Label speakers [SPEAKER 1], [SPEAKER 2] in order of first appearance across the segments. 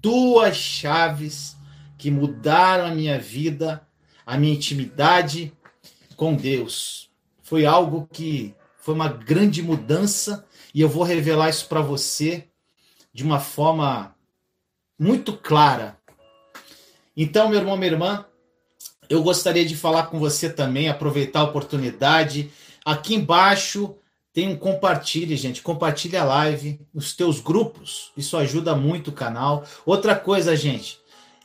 [SPEAKER 1] duas chaves que mudaram a minha vida, a minha intimidade com Deus. Foi algo que foi uma grande mudança e eu vou revelar isso para você de uma forma muito clara. Então, meu irmão, minha irmã, eu gostaria de falar com você também, aproveitar a oportunidade. Aqui embaixo tem um compartilhe, gente. Compartilhe a live nos teus grupos. Isso ajuda muito o canal. Outra coisa, gente,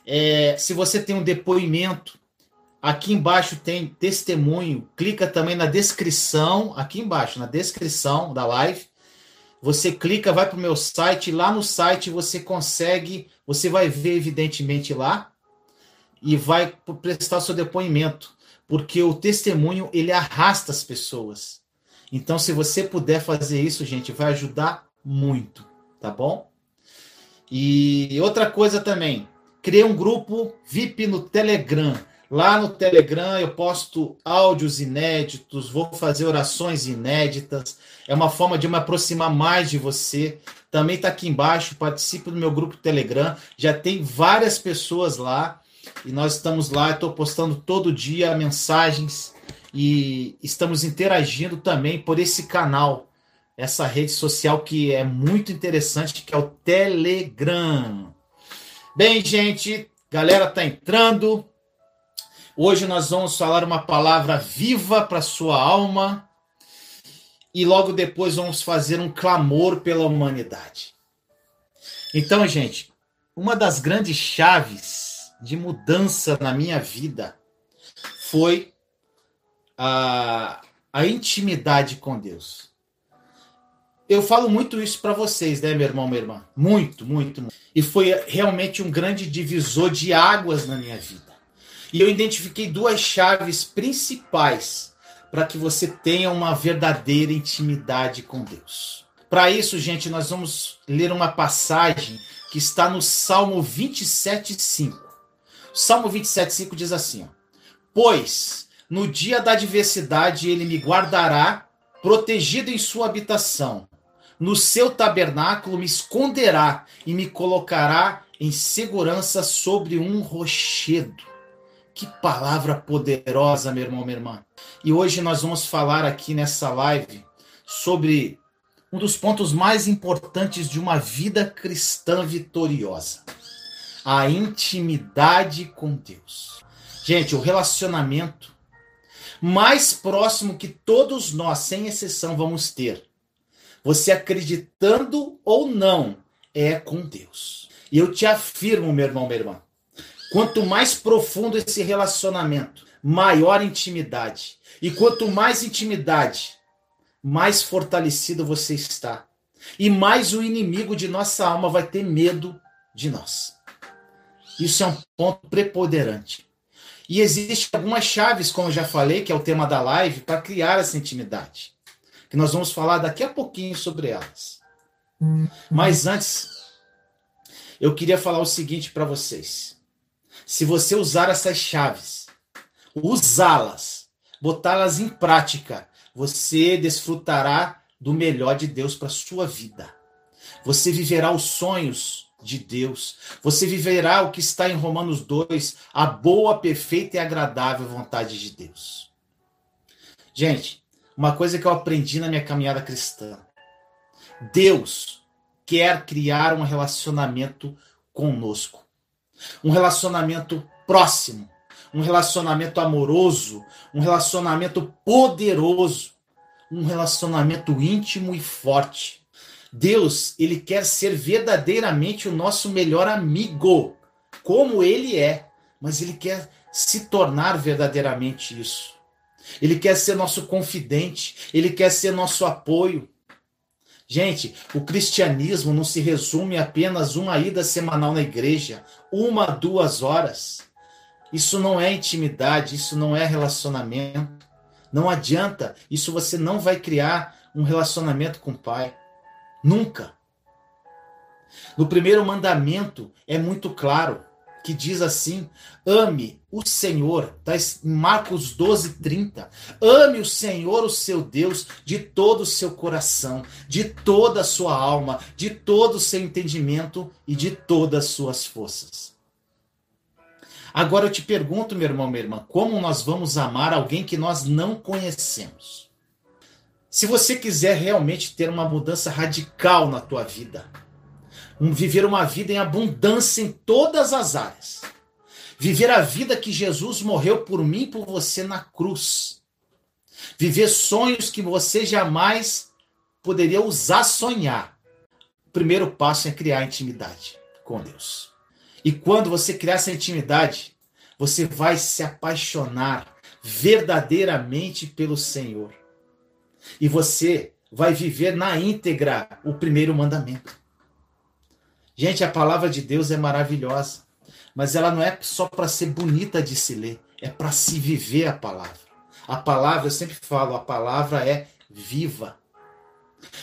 [SPEAKER 1] é, se você tem um depoimento, aqui embaixo tem testemunho. Clica também na descrição, aqui embaixo, na descrição da live. Você clica, vai para o meu site. Lá no site você consegue, você vai ver evidentemente lá e vai prestar seu depoimento, porque o testemunho ele arrasta as pessoas. Então, se você puder fazer isso, gente, vai ajudar muito, tá bom? E outra coisa também, criei um grupo VIP no Telegram. Lá no Telegram eu posto áudios inéditos, vou fazer orações inéditas. É uma forma de me aproximar mais de você. Também está aqui embaixo, participe do meu grupo Telegram. Já tem várias pessoas lá e nós estamos lá. Estou postando todo dia mensagens e estamos interagindo também por esse canal, essa rede social que é muito interessante, que é o Telegram. Bem, gente, galera tá entrando. Hoje nós vamos falar uma palavra viva para sua alma e logo depois vamos fazer um clamor pela humanidade. Então, gente, uma das grandes chaves de mudança na minha vida foi a, a intimidade com Deus. Eu falo muito isso para vocês, né, meu irmão, minha irmã? Muito, muito, muito. E foi realmente um grande divisor de águas na minha vida. E eu identifiquei duas chaves principais para que você tenha uma verdadeira intimidade com Deus. Para isso, gente, nós vamos ler uma passagem que está no Salmo 27:5. O Salmo 27:5 diz assim: ó, Pois no dia da adversidade, ele me guardará, protegido em sua habitação. No seu tabernáculo me esconderá e me colocará em segurança sobre um rochedo. Que palavra poderosa, meu irmão, minha irmã. E hoje nós vamos falar aqui nessa live sobre um dos pontos mais importantes de uma vida cristã vitoriosa: a intimidade com Deus. Gente, o relacionamento mais próximo que todos nós, sem exceção, vamos ter. Você acreditando ou não, é com Deus. E eu te afirmo, meu irmão, minha irmã, quanto mais profundo esse relacionamento, maior intimidade. E quanto mais intimidade, mais fortalecido você está. E mais o inimigo de nossa alma vai ter medo de nós. Isso é um ponto preponderante. E existem algumas chaves, como eu já falei, que é o tema da live, para criar essa intimidade. Que nós vamos falar daqui a pouquinho sobre elas. Mas antes, eu queria falar o seguinte para vocês. Se você usar essas chaves, usá-las, botá-las em prática, você desfrutará do melhor de Deus para sua vida. Você viverá os sonhos de Deus. Você viverá o que está em Romanos 2, a boa, perfeita e agradável vontade de Deus. Gente, uma coisa que eu aprendi na minha caminhada cristã. Deus quer criar um relacionamento conosco. Um relacionamento próximo, um relacionamento amoroso, um relacionamento poderoso, um relacionamento íntimo e forte. Deus, ele quer ser verdadeiramente o nosso melhor amigo, como ele é, mas ele quer se tornar verdadeiramente isso. Ele quer ser nosso confidente, ele quer ser nosso apoio.
[SPEAKER 2] Gente, o cristianismo não se resume a apenas uma ida semanal na igreja, uma, duas horas. Isso não é intimidade, isso não é relacionamento. Não adianta, isso você não vai criar um relacionamento com o Pai. Nunca. No primeiro mandamento é muito claro que diz assim: ame o Senhor, está em Marcos 12, 30. Ame o Senhor, o seu Deus, de todo o seu coração, de toda a sua alma, de todo o seu entendimento e de todas as suas forças. Agora eu te pergunto, meu irmão, minha irmã, como nós vamos amar alguém que nós não conhecemos? Se você quiser realmente ter uma mudança radical na tua vida, um, viver uma vida em abundância em todas as áreas. Viver a vida que Jesus morreu por mim e por você na cruz. Viver sonhos que você jamais poderia usar sonhar. O primeiro passo é criar intimidade com Deus. E quando você criar essa intimidade, você vai se apaixonar verdadeiramente pelo Senhor. E você vai viver na íntegra o primeiro mandamento. Gente, a palavra de Deus é maravilhosa, mas ela não é só para ser bonita de se ler, é para se viver a palavra. A palavra, eu sempre falo, a palavra é viva.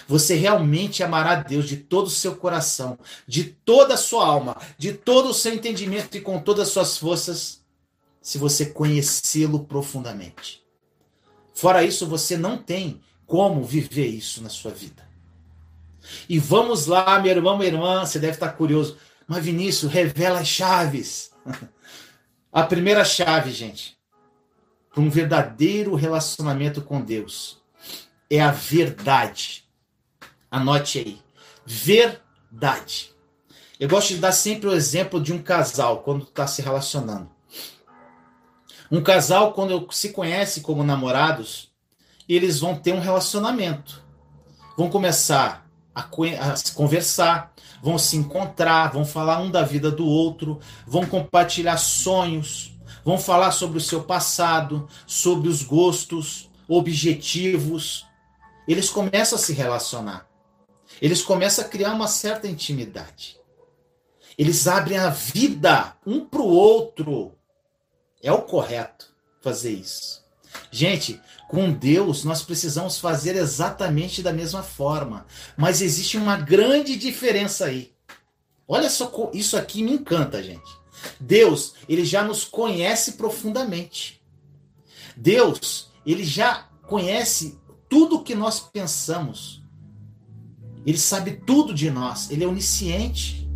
[SPEAKER 2] Você realmente amará Deus de todo o seu coração, de toda a sua alma, de todo o seu entendimento e com todas as suas forças, se você conhecê-lo profundamente. Fora isso, você não tem como viver isso na sua vida. E vamos lá, meu irmão, minha irmã, você deve estar curioso. Mas Vinícius, revela as chaves. A primeira chave, gente, para um verdadeiro relacionamento com Deus é a verdade. Anote aí. Verdade. Eu gosto de dar sempre o exemplo de um casal quando está se relacionando. Um casal, quando se conhece como namorados, eles vão ter um relacionamento. Vão começar a, a conversar, vão se encontrar, vão falar um da vida do outro, vão compartilhar sonhos, vão falar sobre o seu passado, sobre os gostos, objetivos. Eles começam a se relacionar. Eles começam a criar uma certa intimidade. Eles abrem a vida um para o outro. É o correto fazer isso. Gente, com Deus, nós precisamos fazer exatamente da mesma forma. Mas existe uma grande diferença aí. Olha só, isso aqui me encanta, gente. Deus, ele já nos conhece profundamente. Deus, ele já conhece tudo o que nós pensamos. Ele sabe tudo de nós. Ele é onisciente.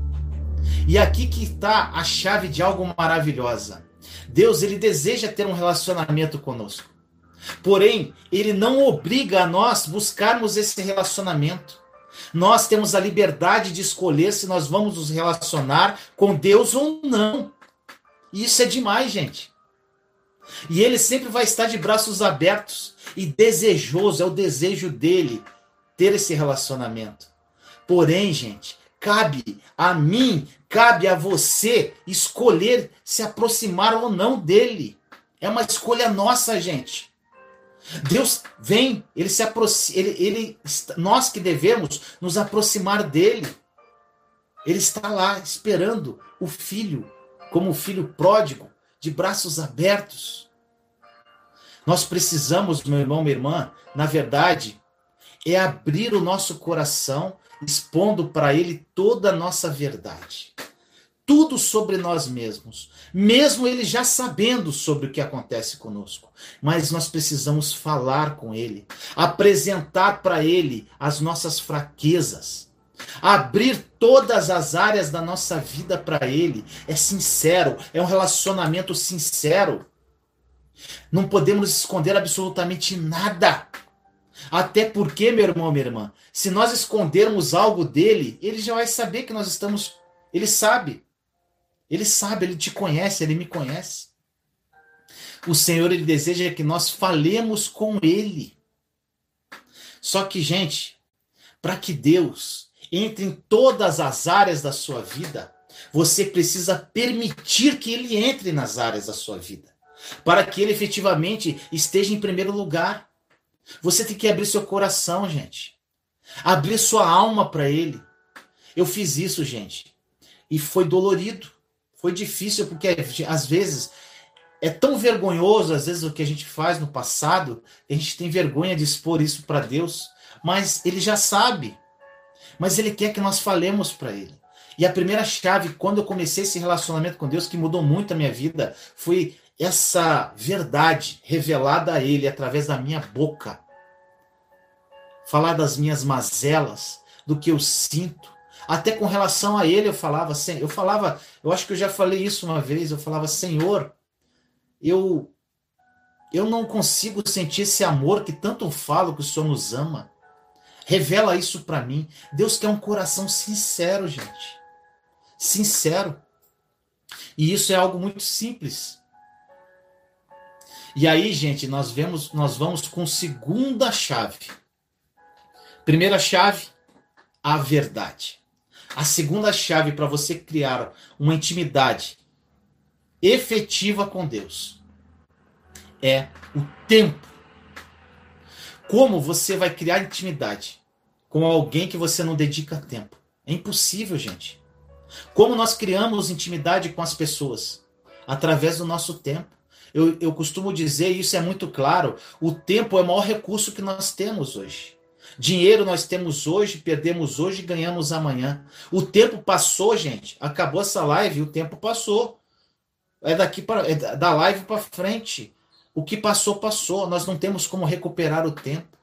[SPEAKER 2] E aqui que está a chave de algo maravilhosa. Deus, ele deseja ter um relacionamento conosco. Porém, ele não obriga a nós buscarmos esse relacionamento. Nós temos a liberdade de escolher se nós vamos nos relacionar com Deus ou não. E isso é demais, gente. E ele sempre vai estar de braços abertos e desejoso, é o desejo dele ter esse relacionamento. Porém, gente, cabe a mim, cabe a você escolher se aproximar ou não dele. É uma escolha nossa, gente. Deus vem, ele se aproxima, ele, ele, nós que devemos nos aproximar dele. Ele está lá esperando o filho, como o filho pródigo, de braços abertos. Nós precisamos, meu irmão, minha irmã, na verdade, é abrir o nosso coração, expondo para ele toda a nossa verdade tudo sobre nós mesmos, mesmo ele já sabendo sobre o que acontece conosco. Mas nós precisamos falar com ele, apresentar para ele as nossas fraquezas, abrir todas as áreas da nossa vida para ele. É sincero, é um relacionamento sincero. Não podemos esconder absolutamente nada. Até porque, meu irmão, minha irmã, se nós escondermos algo dele, ele já vai saber que nós estamos. Ele sabe. Ele sabe, ele te conhece, ele me conhece. O Senhor ele deseja que nós falemos com ele. Só que, gente, para que Deus entre em todas as áreas da sua vida, você precisa permitir que ele entre nas áreas da sua vida, para que ele efetivamente esteja em primeiro lugar. Você tem que abrir seu coração, gente. abrir sua alma para Ele. Eu fiz isso, gente, e foi dolorido, foi difícil, porque às vezes é tão vergonhoso, às vezes, o que a gente faz no passado, a gente tem vergonha de expor isso para Deus, mas Ele já sabe, mas Ele quer que nós falemos para Ele. E a primeira chave, quando eu comecei esse relacionamento com Deus, que mudou muito a minha vida, foi essa verdade revelada a Ele através da minha boca. Falar das minhas mazelas, do que eu sinto. Até com relação a Ele eu falava, eu falava, eu acho que eu já falei isso uma vez, eu falava, Senhor, eu eu não consigo sentir esse amor que tanto falo que o Senhor nos ama. Revela isso para mim. Deus quer um coração sincero, gente. Sincero. E isso é algo muito simples. E aí, gente, nós vemos, nós vamos com segunda chave. Primeira chave, a verdade. A segunda chave para você criar uma intimidade efetiva com Deus é o tempo. Como você vai criar intimidade com alguém que você não dedica tempo? É impossível, gente. Como nós criamos intimidade com as pessoas? Através do nosso tempo. Eu, eu costumo dizer, e isso é muito claro, o tempo é o maior recurso que nós temos hoje. Dinheiro nós temos hoje, perdemos hoje ganhamos amanhã. O tempo passou, gente. Acabou essa live, o tempo passou. É daqui para é da live para frente. O que passou passou. Nós não temos como recuperar o tempo.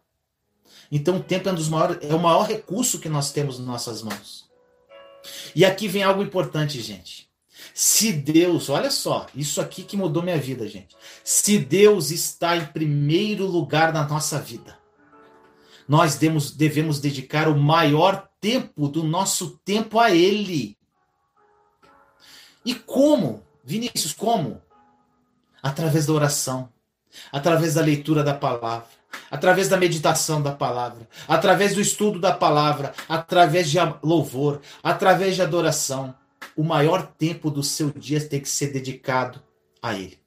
[SPEAKER 2] Então o tempo é um dos maiores, é o maior recurso que nós temos nas nossas mãos. E aqui vem algo importante, gente. Se Deus, olha só, isso aqui que mudou minha vida, gente. Se Deus está em primeiro lugar na nossa vida, nós devemos, devemos dedicar o maior tempo do nosso tempo a Ele. E como? Vinícius, como? Através da oração, através da leitura da palavra, através da meditação da palavra, através do estudo da palavra, através de louvor, através de adoração. O maior tempo do seu dia tem que ser dedicado a Ele.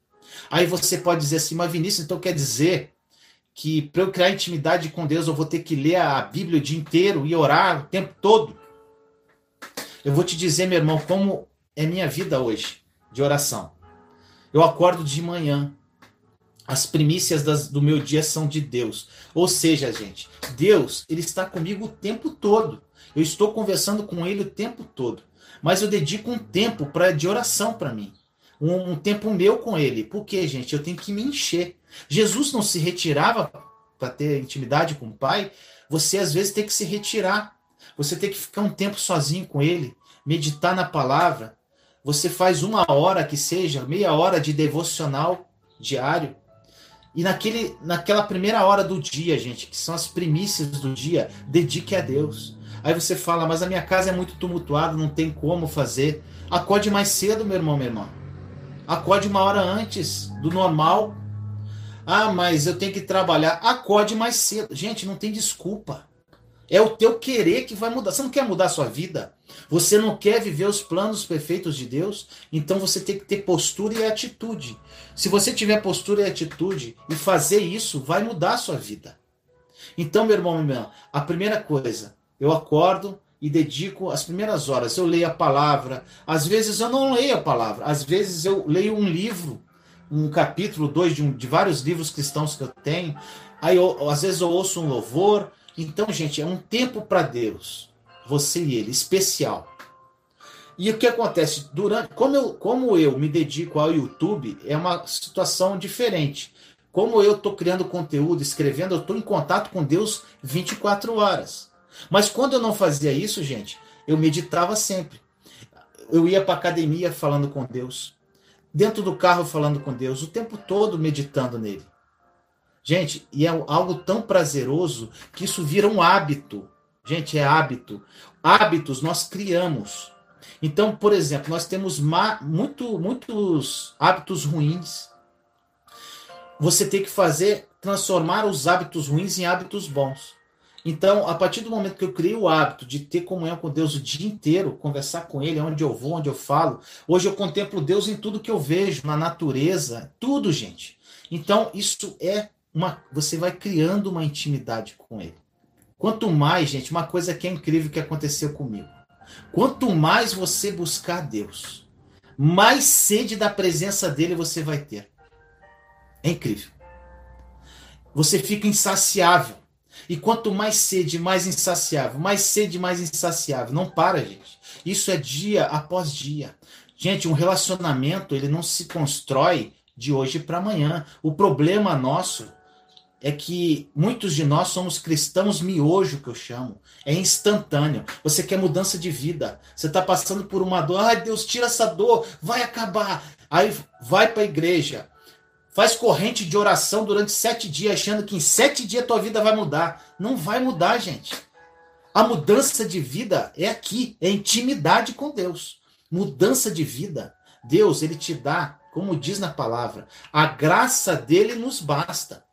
[SPEAKER 2] Aí você pode dizer assim, mas Vinícius, então quer dizer que para eu criar intimidade com Deus eu vou ter que ler a Bíblia o dia inteiro e orar o tempo todo? Eu vou te dizer, meu irmão, como é minha vida hoje de oração. Eu acordo de manhã, as primícias das, do meu dia são de Deus. Ou seja, gente, Deus, ele está comigo o tempo todo. Eu estou conversando com ele o tempo todo. Mas eu dedico um tempo pra, de oração para mim. Um, um, tempo meu com ele. Por quê, gente? Eu tenho que me encher. Jesus não se retirava para ter intimidade com o Pai. Você, às vezes, tem que se retirar. Você tem que ficar um tempo sozinho com ele, meditar na palavra. Você faz uma hora que seja, meia hora de devocional diário. E naquele, naquela primeira hora do dia, gente, que são as primícias do dia, dedique a Deus. Aí você fala, mas a minha casa é muito tumultuada, não tem como fazer. Acorde mais cedo, meu irmão, minha irmã. Acorde uma hora antes do normal. Ah, mas eu tenho que trabalhar. Acorde mais cedo. Gente, não tem desculpa. É o teu querer que vai mudar. Você não quer mudar a sua vida? Você não quer viver os planos perfeitos de Deus? Então você tem que ter postura e atitude. Se você tiver postura e atitude e fazer isso, vai mudar a sua vida. Então, meu irmão, meu irmão, a primeira coisa, eu acordo e dedico as primeiras horas. Eu leio a palavra. Às vezes eu não leio a palavra. Às vezes eu leio um livro, um capítulo, dois de, um, de vários livros cristãos que eu tenho. Aí, eu, às vezes eu ouço um louvor então, gente, é um tempo para Deus, você e ele, especial. E o que acontece? Durante, como, eu, como eu me dedico ao YouTube, é uma situação diferente. Como eu estou criando conteúdo, escrevendo, eu estou em contato com Deus 24 horas. Mas quando eu não fazia isso, gente, eu meditava sempre. Eu ia para academia falando com Deus, dentro do carro falando com Deus, o tempo todo meditando nele. Gente, e é algo tão prazeroso que isso vira um hábito. Gente, é hábito. Hábitos nós criamos. Então, por exemplo, nós temos muito, muitos hábitos ruins. Você tem que fazer, transformar os hábitos ruins em hábitos bons. Então, a partir do momento que eu criei o hábito de ter comunhão com Deus o dia inteiro, conversar com Ele onde eu vou, onde eu falo, hoje eu contemplo Deus em tudo que eu vejo, na natureza, tudo, gente. Então, isso é uma, você vai criando uma intimidade com ele. Quanto mais, gente, uma coisa que é incrível que aconteceu comigo. Quanto mais você buscar Deus, mais sede da presença dele você vai ter. É incrível. Você fica insaciável. E quanto mais sede, mais insaciável. Mais sede, mais insaciável. Não para, gente. Isso é dia após dia. Gente, um relacionamento, ele não se constrói de hoje para amanhã. O problema nosso é que muitos de nós somos cristãos miojo, que eu chamo. É instantâneo. Você quer mudança de vida. Você está passando por uma dor. Ai, Deus, tira essa dor. Vai acabar. Aí vai para a igreja. Faz corrente de oração durante sete dias, achando que em sete dias tua vida vai mudar. Não vai mudar, gente. A mudança de vida é aqui, é intimidade com Deus. Mudança de vida. Deus, ele te dá, como diz na palavra, a graça dele nos basta.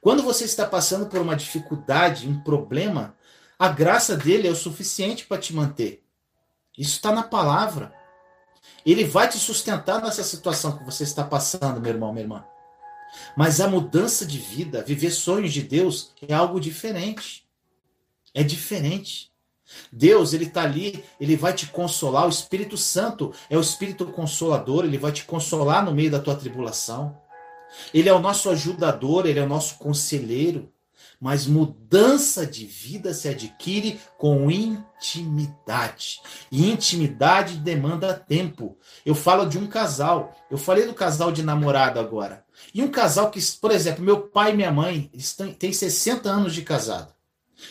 [SPEAKER 2] Quando você está passando por uma dificuldade, um problema, a graça dele é o suficiente para te manter. Isso está na palavra. Ele vai te sustentar nessa situação que você está passando, meu irmão, minha irmã. Mas a mudança de vida, viver sonhos de Deus, é algo diferente. É diferente. Deus, ele está ali, ele vai te consolar. O Espírito Santo é o Espírito Consolador, ele vai te consolar no meio da tua tribulação. Ele é o nosso ajudador, ele é o nosso conselheiro. Mas mudança de vida se adquire com intimidade. E intimidade demanda tempo. Eu falo de um casal. Eu falei do casal de namorado agora. E um casal que, por exemplo, meu pai e minha mãe, têm 60 anos de casado.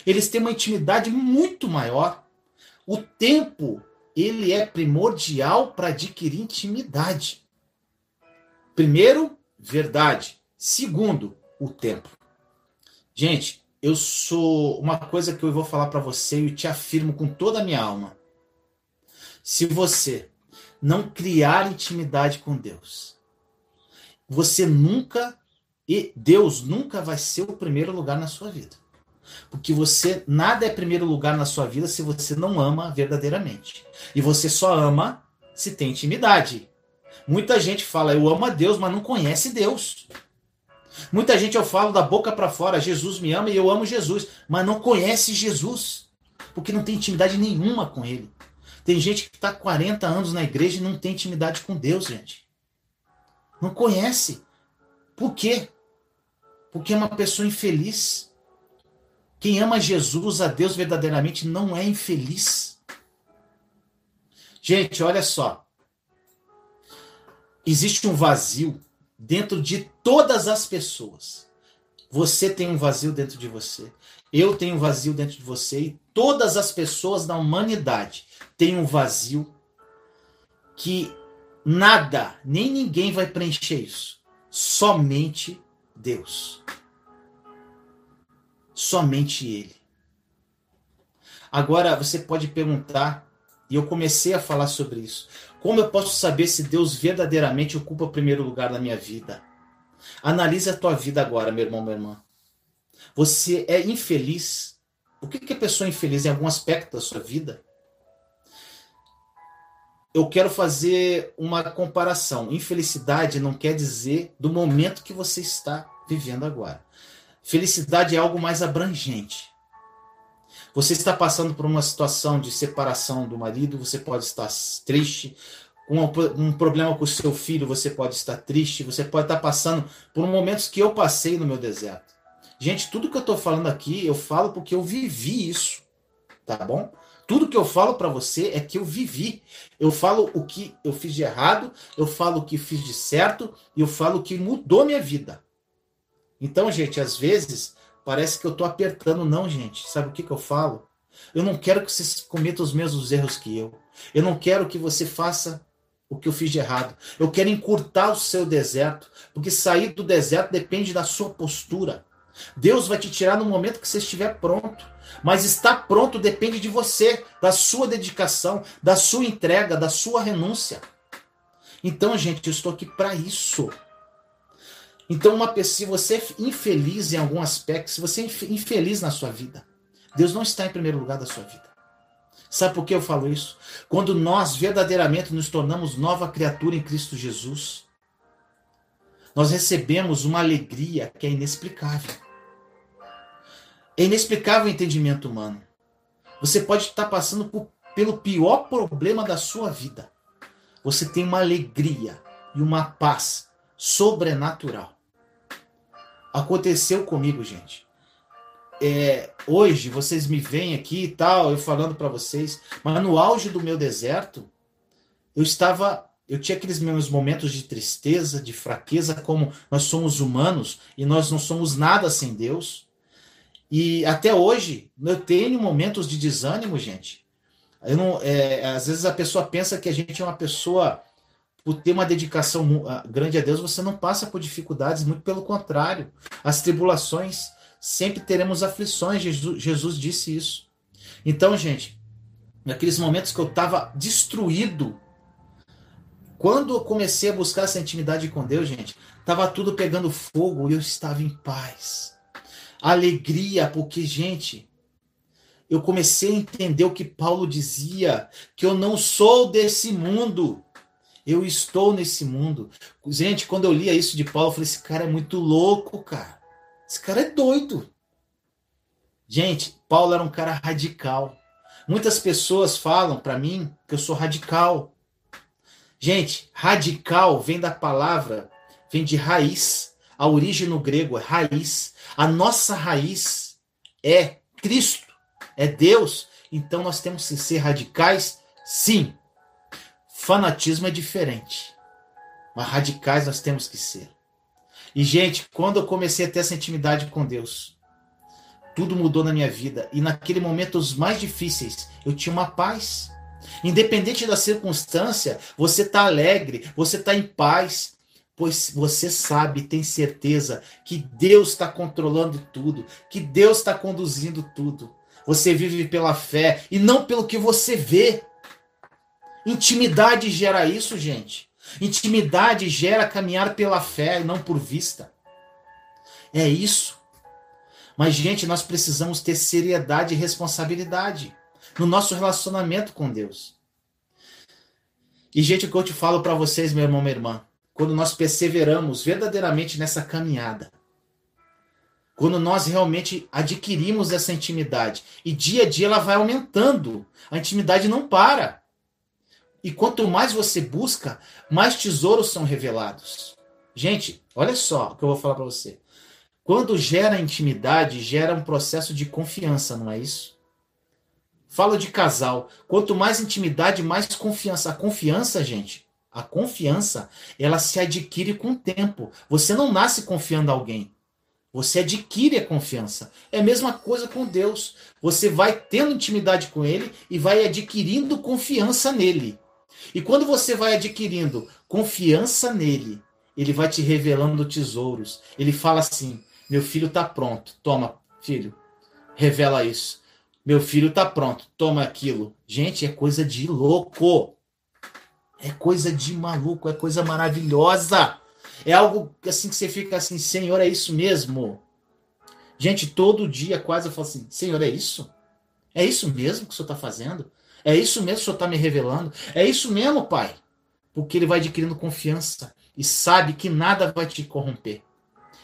[SPEAKER 2] Eles têm uma intimidade muito maior. O tempo, ele é primordial para adquirir intimidade. Primeiro, verdade. Segundo, o tempo. Gente, eu sou uma coisa que eu vou falar para você e te afirmo com toda a minha alma. Se você não criar intimidade com Deus, você nunca e Deus nunca vai ser o primeiro lugar na sua vida. Porque você nada é primeiro lugar na sua vida se você não ama verdadeiramente. E você só ama se tem intimidade. Muita gente fala, eu amo a Deus, mas não conhece Deus. Muita gente eu falo da boca para fora, Jesus me ama e eu amo Jesus, mas não conhece Jesus, porque não tem intimidade nenhuma com ele. Tem gente que está 40 anos na igreja e não tem intimidade com Deus, gente. Não conhece. Por quê? Porque é uma pessoa infeliz. Quem ama Jesus, a Deus verdadeiramente, não é infeliz. Gente, olha só existe um vazio dentro de todas as pessoas. Você tem um vazio dentro de você. Eu tenho um vazio dentro de você. E todas as pessoas da humanidade têm um vazio que nada, nem ninguém vai preencher isso. Somente Deus. Somente Ele. Agora você pode perguntar, e eu comecei a falar sobre isso. Como eu posso saber se Deus verdadeiramente ocupa o primeiro lugar na minha vida? Analise a tua vida agora, meu irmão, minha irmã. Você é infeliz? O que é pessoa infeliz em algum aspecto da sua vida? Eu quero fazer uma comparação. Infelicidade não quer dizer do momento que você está vivendo agora. Felicidade é algo mais abrangente. Você está passando por uma situação de separação do marido, você pode estar triste. Um, um problema com o seu filho, você pode estar triste. Você pode estar passando por momentos que eu passei no meu deserto. Gente, tudo que eu estou falando aqui, eu falo porque eu vivi isso. Tá bom? Tudo que eu falo para você é que eu vivi. Eu falo o que eu fiz de errado, eu falo o que fiz de certo e eu falo o que mudou minha vida. Então, gente, às vezes Parece que eu tô apertando, não, gente. Sabe o que, que eu falo? Eu não quero que você cometa os mesmos erros que eu. Eu não quero que você faça o que eu fiz de errado. Eu quero encurtar o seu deserto, porque sair do deserto depende da sua postura. Deus vai te tirar no momento que você estiver pronto. Mas estar pronto depende de você, da sua dedicação, da sua entrega, da sua renúncia. Então, gente, eu estou aqui para isso. Então, uma se você é infeliz em algum aspecto, se você é infeliz na sua vida, Deus não está em primeiro lugar da sua vida. Sabe por que eu falo isso? Quando nós verdadeiramente nos tornamos nova criatura em Cristo Jesus, nós recebemos uma alegria que é inexplicável. É inexplicável o entendimento humano. Você pode estar passando por, pelo pior problema da sua vida. Você tem uma alegria e uma paz sobrenatural. Aconteceu comigo, gente. É, hoje vocês me veem aqui e tal, eu falando para vocês, mas no auge do meu deserto, eu estava, eu tinha aqueles meus momentos de tristeza, de fraqueza, como nós somos humanos e nós não somos nada sem Deus. E até hoje eu tenho momentos de desânimo, gente. Eu não, é, às vezes a pessoa pensa que a gente é uma pessoa por ter uma dedicação grande a Deus, você não passa por dificuldades, muito pelo contrário. As tribulações, sempre teremos aflições, Jesus, Jesus disse isso. Então, gente, naqueles momentos que eu estava destruído, quando eu comecei a buscar essa intimidade com Deus, gente, estava tudo pegando fogo e eu estava em paz. Alegria, porque, gente, eu comecei a entender o que Paulo dizia, que eu não sou desse mundo. Eu estou nesse mundo. Gente, quando eu lia isso de Paulo, eu falei: esse cara é muito louco, cara. Esse cara é doido. Gente, Paulo era um cara radical. Muitas pessoas falam para mim que eu sou radical. Gente, radical vem da palavra, vem de raiz. A origem no grego é raiz. A nossa raiz é Cristo, é Deus. Então nós temos que ser radicais, sim. Fanatismo é diferente. Mas radicais nós temos que ser. E, gente, quando eu comecei a ter essa intimidade com Deus, tudo mudou na minha vida. E naquele momento, os mais difíceis, eu tinha uma paz. Independente da circunstância, você está alegre, você está em paz, pois você sabe, tem certeza que Deus está controlando tudo, que Deus está conduzindo tudo. Você vive pela fé e não pelo que você vê. Intimidade gera isso, gente. Intimidade gera caminhar pela fé e não por vista. É isso. Mas, gente, nós precisamos ter seriedade e responsabilidade no nosso relacionamento com Deus. E, gente, o que eu te falo para vocês, meu irmão, minha irmã, quando nós perseveramos verdadeiramente nessa caminhada, quando nós realmente adquirimos essa intimidade, e dia a dia ela vai aumentando, a intimidade não para. E quanto mais você busca, mais tesouros são revelados. Gente, olha só o que eu vou falar para você. Quando gera intimidade, gera um processo de confiança, não é isso? Falo de casal. Quanto mais intimidade, mais confiança. A confiança, gente, a confiança, ela se adquire com o tempo. Você não nasce confiando alguém. Você adquire a confiança. É a mesma coisa com Deus. Você vai tendo intimidade com Ele e vai adquirindo confiança nele. E quando você vai adquirindo confiança nele, ele vai te revelando tesouros. Ele fala assim: meu filho está pronto, toma, filho, revela isso. Meu filho está pronto, toma aquilo. Gente, é coisa de louco. É coisa de maluco, é coisa maravilhosa. É algo assim que você fica assim, Senhor, é isso mesmo. Gente, todo dia quase eu falo assim, Senhor, é isso? É isso mesmo que o Senhor está fazendo? É isso mesmo que o Senhor está me revelando? É isso mesmo, Pai? Porque ele vai adquirindo confiança e sabe que nada vai te corromper.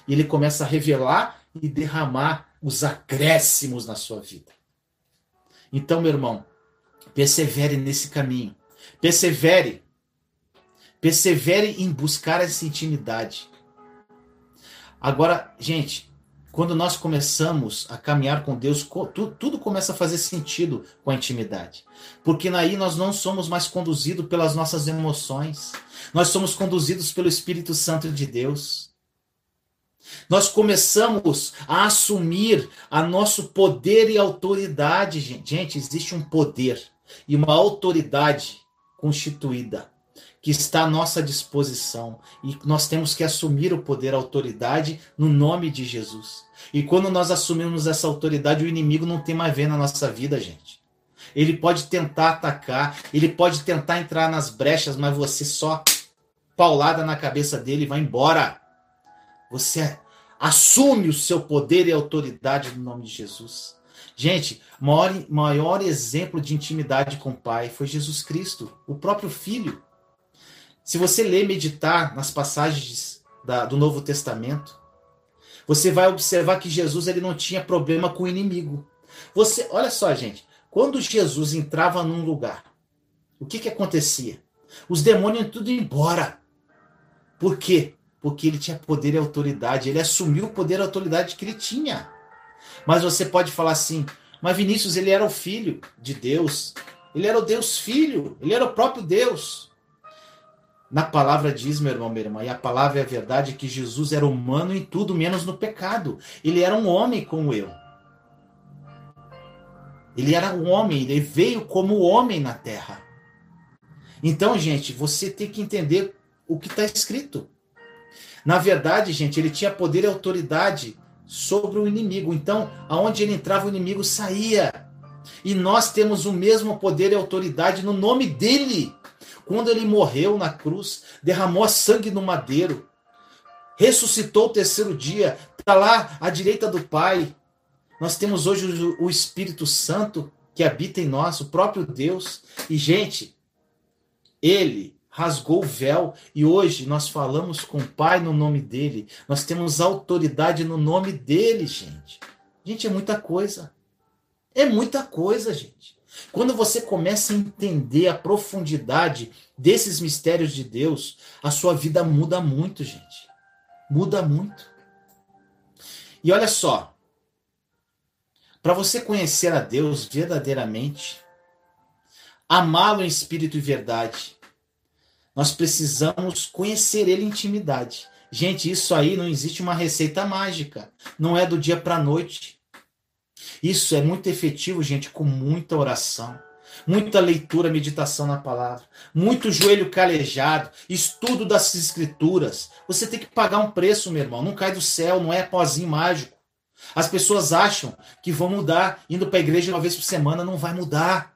[SPEAKER 2] E ele começa a revelar e derramar os acréscimos na sua vida. Então, meu irmão, persevere nesse caminho. Persevere. Persevere em buscar essa intimidade. Agora, gente, quando nós começamos a caminhar com Deus, tudo, tudo começa a fazer sentido com a intimidade. Porque aí nós não somos mais conduzidos pelas nossas emoções, nós somos conduzidos pelo Espírito Santo de Deus. Nós começamos a assumir a nosso poder e autoridade, gente. Gente, existe um poder e uma autoridade constituída que está à nossa disposição e nós temos que assumir o poder, a autoridade no nome de Jesus. E quando nós assumimos essa autoridade, o inimigo não tem mais ver na nossa vida, gente. Ele pode tentar atacar, ele pode tentar entrar nas brechas, mas você só paulada na cabeça dele e vai embora. Você assume o seu poder e autoridade no nome de Jesus. Gente, maior, maior exemplo de intimidade com o Pai foi Jesus Cristo, o próprio Filho. Se você ler, meditar nas passagens da, do Novo Testamento, Você vai observar que Jesus ele não tinha problema com o inimigo. Você, olha só, gente, quando Jesus entrava num lugar, o que que acontecia? Os demônios tudo embora. Por quê? Porque ele tinha poder e autoridade, ele assumiu o poder e autoridade que ele tinha. Mas você pode falar assim, mas Vinícius, ele era o filho de Deus. Ele era o Deus filho, ele era o próprio Deus. Na palavra diz, meu irmão, minha irmã, e a palavra é a verdade, que Jesus era humano em tudo, menos no pecado. Ele era um homem como eu. Ele era um homem, ele veio como homem na terra. Então, gente, você tem que entender o que está escrito. Na verdade, gente, ele tinha poder e autoridade sobre o inimigo. Então, aonde ele entrava, o inimigo saía. E nós temos o mesmo poder e autoridade no nome dele. Quando ele morreu na cruz, derramou sangue no madeiro, ressuscitou o terceiro dia, está lá à direita do Pai. Nós temos hoje o Espírito Santo que habita em nós, o próprio Deus. E, gente, ele rasgou o véu e hoje nós falamos com o Pai no nome dele. Nós temos autoridade no nome dele, gente. Gente, é muita coisa. É muita coisa, gente. Quando você começa a entender a profundidade desses mistérios de Deus, a sua vida muda muito, gente. Muda muito. E olha só, para você conhecer a Deus verdadeiramente, amá-lo em espírito e verdade, nós precisamos conhecer ele em intimidade. Gente, isso aí não existe uma receita mágica. Não é do dia para a noite. Isso é muito efetivo, gente, com muita oração, muita leitura, meditação na palavra, muito joelho calejado, estudo das escrituras. Você tem que pagar um preço, meu irmão. Não cai do céu, não é pozinho mágico. As pessoas acham que vão mudar indo para a igreja uma vez por semana. Não vai mudar.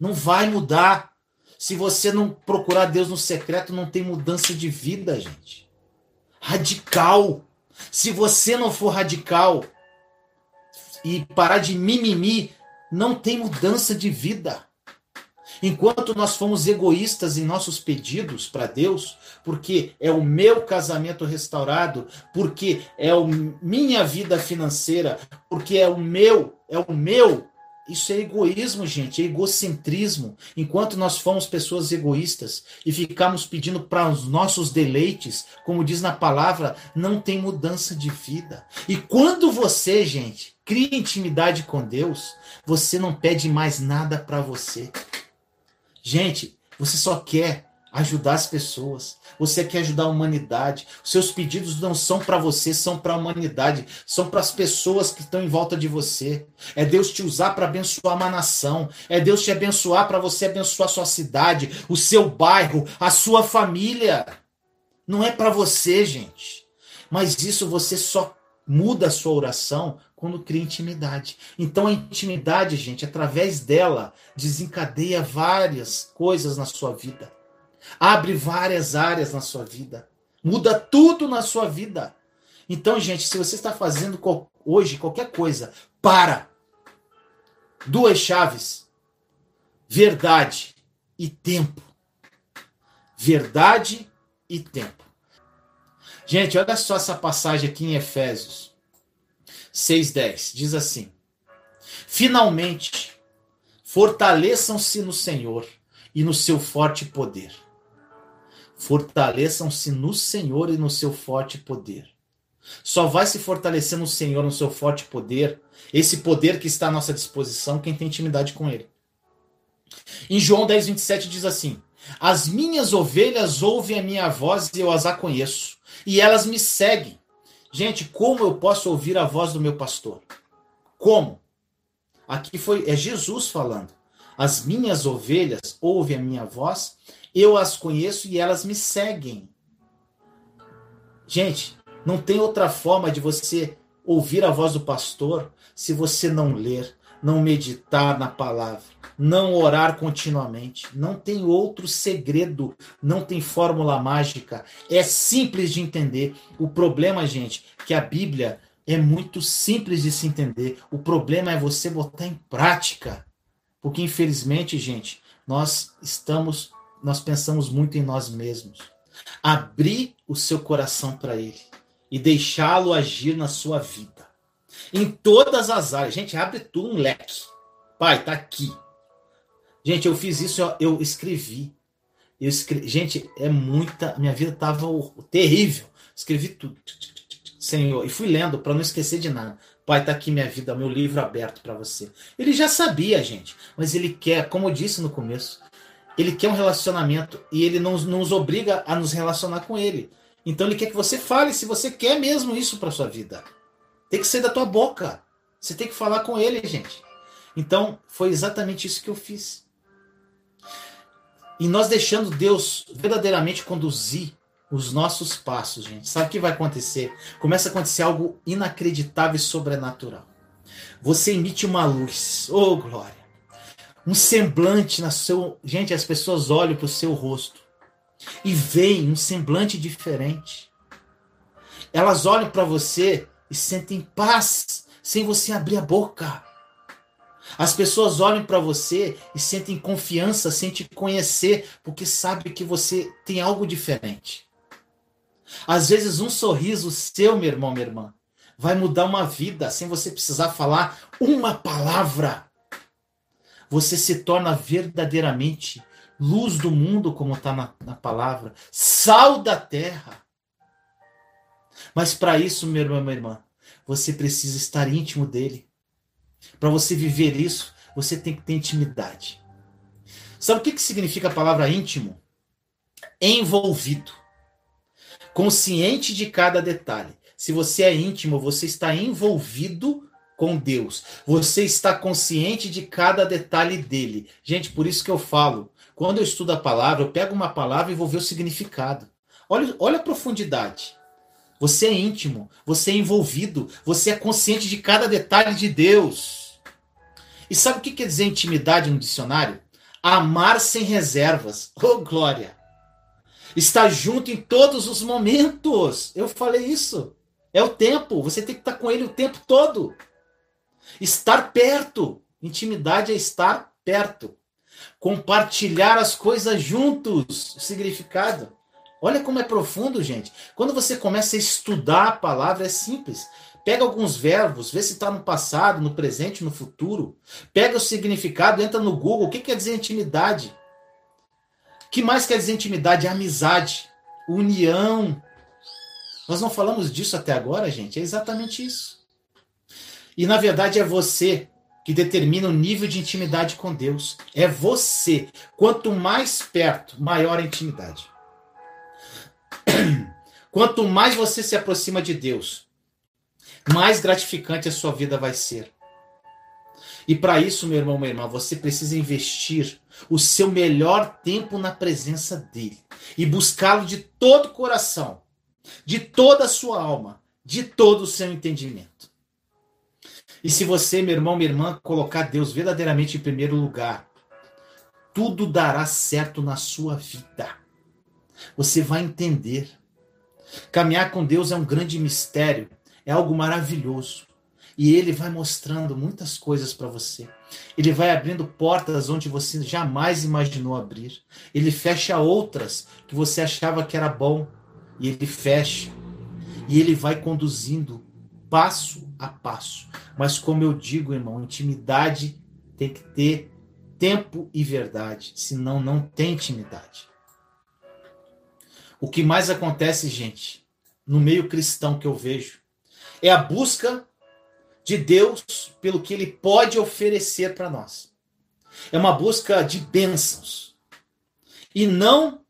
[SPEAKER 2] Não vai mudar. Se você não procurar Deus no secreto, não tem mudança de vida, gente. Radical. Se você não for radical, e parar de mimimi, não tem mudança de vida. Enquanto nós fomos egoístas em nossos pedidos para Deus, porque é o meu casamento restaurado, porque é a minha vida financeira, porque é o meu, é o meu isso é egoísmo, gente, é egocentrismo. Enquanto nós fomos pessoas egoístas e ficamos pedindo para os nossos deleites, como diz na palavra, não tem mudança de vida. E quando você, gente, cria intimidade com Deus, você não pede mais nada para você. Gente, você só quer ajudar as pessoas. Você quer ajudar a humanidade. Os seus pedidos não são para você, são para a humanidade, são para as pessoas que estão em volta de você. É Deus te usar para abençoar uma nação. É Deus te abençoar para você abençoar a sua cidade, o seu bairro, a sua família. Não é para você, gente. Mas isso você só muda a sua oração quando cria intimidade. Então a intimidade, gente, através dela desencadeia várias coisas na sua vida. Abre várias áreas na sua vida. Muda tudo na sua vida. Então, gente, se você está fazendo hoje qualquer coisa, para. Duas chaves: verdade e tempo. Verdade e tempo. Gente, olha só essa passagem aqui em Efésios 6:10. Diz assim: Finalmente, fortaleçam-se no Senhor e no seu forte poder Fortaleçam-se no Senhor e no seu forte poder. Só vai se fortalecer no Senhor, no seu forte poder, esse poder que está à nossa disposição, quem tem intimidade com Ele. Em João 10, 27 diz assim: As minhas ovelhas ouvem a minha voz e eu as conheço, e elas me seguem. Gente, como eu posso ouvir a voz do meu pastor? Como? Aqui foi é Jesus falando. As minhas ovelhas ouvem a minha voz eu as conheço e elas me seguem. Gente, não tem outra forma de você ouvir a voz do pastor se você não ler, não meditar na palavra, não orar continuamente. Não tem outro segredo, não tem fórmula mágica. É simples de entender. O problema, gente, que a Bíblia é muito simples de se entender. O problema é você botar em prática. Porque infelizmente, gente, nós estamos nós pensamos muito em nós mesmos. Abrir o seu coração para Ele. e deixá-lo agir na sua vida. Em todas as áreas. Gente, abre tudo um leque. Pai, tá aqui. Gente, eu fiz isso, eu, eu escrevi. Eu escrevi. Gente, é muita. Minha vida tava terrível. Escrevi tudo. Senhor, e fui lendo para não esquecer de nada. Pai, tá aqui minha vida, meu livro aberto para você. Ele já sabia, gente, mas ele quer, como eu disse no começo, ele quer um relacionamento e ele não, nos obriga a nos relacionar com ele. Então ele quer que você fale se você quer mesmo isso para sua vida. Tem que sair da tua boca. Você tem que falar com ele, gente. Então foi exatamente isso que eu fiz. E nós deixando Deus verdadeiramente conduzir os nossos passos, gente. Sabe o que vai acontecer? Começa a acontecer algo inacreditável e sobrenatural. Você emite uma luz. Oh, glória um semblante na seu. Gente, as pessoas olham para o seu rosto e veem um semblante diferente. Elas olham para você e sentem paz sem você abrir a boca. As pessoas olham para você e sentem confiança sem te conhecer, porque sabem que você tem algo diferente. Às vezes, um sorriso seu, meu irmão, minha irmã, vai mudar uma vida sem você precisar falar uma palavra você se torna verdadeiramente luz do mundo, como está na, na palavra, sal da terra. Mas para isso, meu irmão, minha irmã, você precisa estar íntimo dele. Para você viver isso, você tem que ter intimidade. Sabe o que, que significa a palavra íntimo? Envolvido. Consciente de cada detalhe. Se você é íntimo, você está envolvido com Deus. Você está consciente de cada detalhe dele. Gente, por isso que eu falo, quando eu estudo a palavra, eu pego uma palavra e vou ver o significado. Olha, olha a profundidade. Você é íntimo, você é envolvido, você é consciente de cada detalhe de Deus. E sabe o que quer dizer intimidade no dicionário? Amar sem reservas. Oh, glória! Estar junto em todos os momentos. Eu falei isso. É o tempo. Você tem que estar com ele o tempo todo. Estar perto. Intimidade é estar perto. Compartilhar as coisas juntos. O significado. Olha como é profundo, gente. Quando você começa a estudar a palavra, é simples. Pega alguns verbos, vê se está no passado, no presente, no futuro. Pega o significado, entra no Google. O que quer dizer intimidade? Que mais quer dizer intimidade? Amizade, união. Nós não falamos disso até agora, gente. É exatamente isso. E na verdade é você que determina o nível de intimidade com Deus. É você. Quanto mais perto, maior a intimidade. Quanto mais você se aproxima de Deus, mais gratificante a sua vida vai ser. E para isso, meu irmão, minha irmã, você precisa investir o seu melhor tempo na presença dele e buscá-lo de todo o coração, de toda a sua alma, de todo o seu entendimento. E se você, meu irmão, minha irmã, colocar Deus verdadeiramente em primeiro lugar, tudo dará certo na sua vida. Você vai entender. Caminhar com Deus é um grande mistério, é algo maravilhoso. E ele vai mostrando muitas coisas para você. Ele vai abrindo portas onde você jamais imaginou abrir. Ele fecha outras que você achava que era bom. E ele fecha. E ele vai conduzindo passo a passo. Mas como eu digo, irmão, intimidade tem que ter tempo e verdade, senão não tem intimidade. O que mais acontece, gente, no meio cristão que eu vejo, é a busca de Deus pelo que ele pode oferecer para nós. É uma busca de bênçãos. E não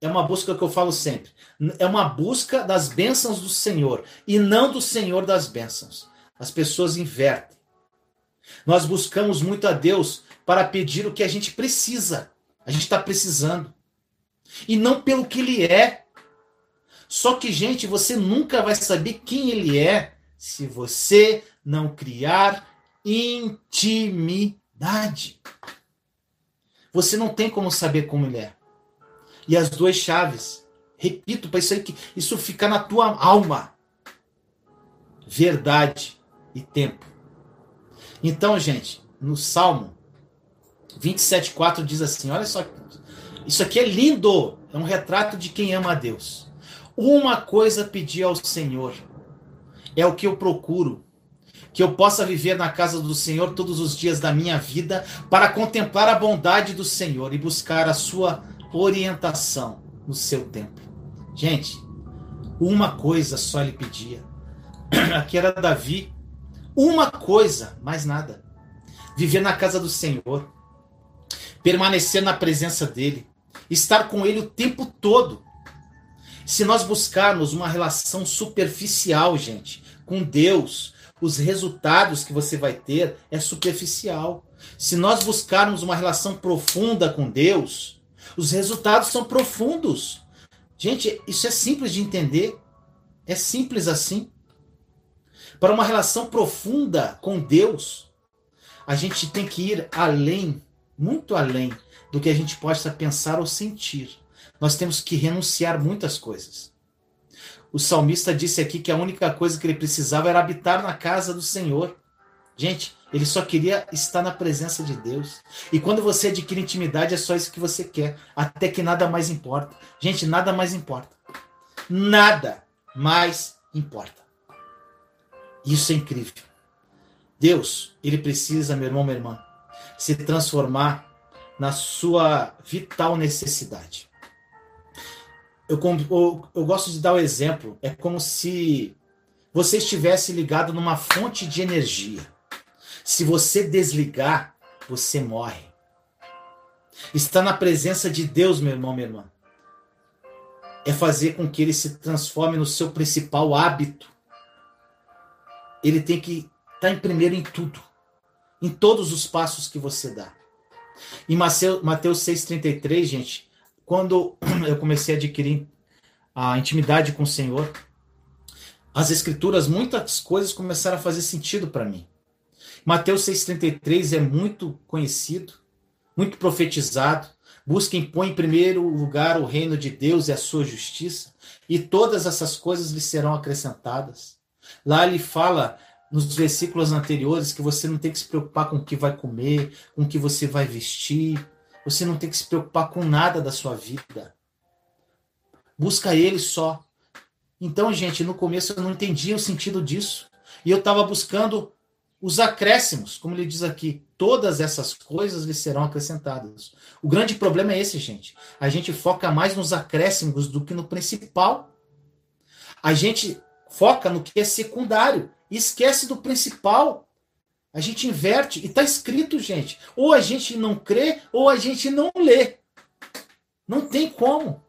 [SPEAKER 2] é uma busca que eu falo sempre é uma busca das bênçãos do Senhor e não do Senhor das bênçãos. As pessoas invertem. Nós buscamos muito a Deus para pedir o que a gente precisa. A gente está precisando. E não pelo que Ele é. Só que, gente, você nunca vai saber quem Ele é se você não criar intimidade. Você não tem como saber como Ele é. E as duas chaves Repito, para isso que isso ficar na tua alma. Verdade e tempo. Então, gente, no Salmo 27:4 diz assim: Olha só, isso aqui é lindo, é um retrato de quem ama a Deus. Uma coisa pedi ao Senhor, é o que eu procuro, que eu possa viver na casa do Senhor todos os dias da minha vida, para contemplar a bondade do Senhor e buscar a sua orientação no seu tempo. Gente, uma coisa só lhe pedia. Aqui era Davi. Uma coisa, mais nada. Viver na casa do Senhor, permanecer na presença dele, estar com ele o tempo todo. Se nós buscarmos uma relação superficial, gente, com Deus, os resultados que você vai ter é superficial. Se nós buscarmos uma relação profunda com Deus, os resultados são profundos. Gente, isso é simples de entender. É simples assim. Para uma relação profunda com Deus, a gente tem que ir além, muito além do que a gente possa pensar ou sentir. Nós temos que renunciar muitas coisas. O salmista disse aqui que a única coisa que ele precisava era habitar na casa do Senhor. Gente, ele só queria estar na presença de Deus. E quando você adquire intimidade, é só isso que você quer. Até que nada mais importa. Gente, nada mais importa. Nada mais importa. Isso é incrível. Deus, ele precisa, meu irmão, minha irmã, se transformar na sua vital necessidade. Eu, eu, eu gosto de dar o exemplo. É como se você estivesse ligado numa fonte de energia. Se você desligar, você morre. Estar na presença de Deus, meu irmão, minha irmã, é fazer com que ele se transforme no seu principal hábito. Ele tem que estar em primeiro em tudo, em todos os passos que você dá. Em Mateus 6,33, gente, quando eu comecei a adquirir a intimidade com o Senhor, as escrituras, muitas coisas começaram a fazer sentido para mim. Mateus 6,33 é muito conhecido, muito profetizado. Busquem, põe em primeiro lugar o reino de Deus e a sua justiça, e todas essas coisas lhe serão acrescentadas. Lá ele fala nos versículos anteriores que você não tem que se preocupar com o que vai comer, com o que você vai vestir, você não tem que se preocupar com nada da sua vida. Busca ele só. Então, gente, no começo eu não entendia o sentido disso. E eu estava buscando os acréscimos, como ele diz aqui, todas essas coisas lhe serão acrescentadas. O grande problema é esse, gente. A gente foca mais nos acréscimos do que no principal. A gente foca no que é secundário e esquece do principal. A gente inverte e está escrito, gente. Ou a gente não crê ou a gente não lê. Não tem como.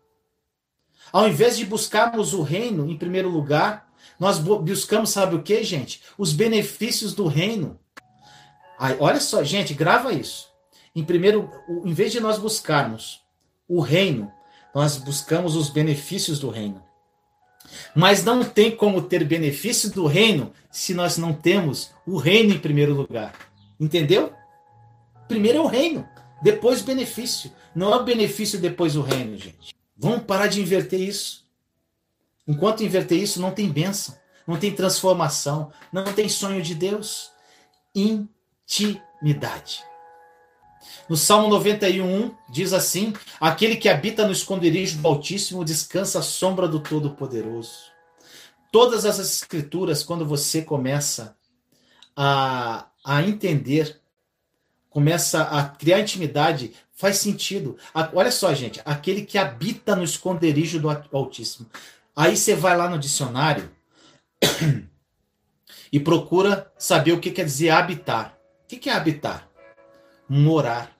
[SPEAKER 2] Ao invés de buscarmos o reino em primeiro lugar, nós buscamos, sabe o que, gente? Os benefícios do reino. Aí, olha só, gente, grava isso. Em primeiro, em vez de nós buscarmos o reino, nós buscamos os benefícios do reino. Mas não tem como ter benefício do reino se nós não temos o reino em primeiro lugar. Entendeu? Primeiro é o reino, depois o benefício. Não é o benefício depois o reino, gente. Vamos parar de inverter isso. Enquanto inverter isso, não tem bênção, não tem transformação, não tem sonho de Deus. Intimidade. No Salmo 91 diz assim: Aquele que habita no esconderijo do Altíssimo descansa à sombra do Todo-Poderoso. Todas as escrituras, quando você começa a, a entender, começa a criar intimidade, faz sentido. Olha só, gente, aquele que habita no esconderijo do Altíssimo. Aí você vai lá no dicionário e procura saber o que quer dizer habitar. O que é habitar? Morar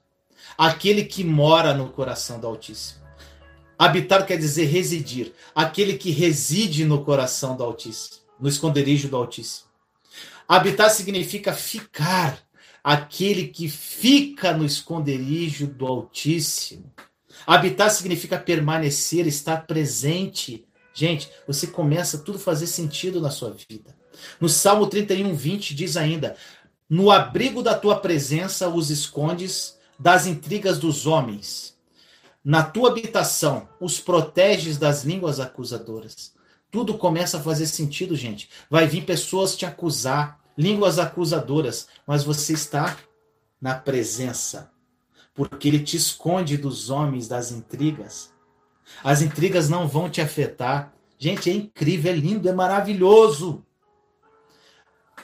[SPEAKER 2] aquele que mora no coração do Altíssimo. Habitar quer dizer residir, aquele que reside no coração do Altíssimo, no esconderijo do Altíssimo. Habitar significa ficar, aquele que fica no esconderijo do Altíssimo. Habitar significa permanecer, estar presente. Gente, você começa tudo fazer sentido na sua vida. No Salmo 31, 20 diz ainda: No abrigo da tua presença os escondes das intrigas dos homens. Na tua habitação, os proteges das línguas acusadoras. Tudo começa a fazer sentido, gente. Vai vir pessoas te acusar, línguas acusadoras, mas você está na presença, porque ele te esconde dos homens das intrigas. As intrigas não vão te afetar. Gente, é incrível, é lindo, é maravilhoso.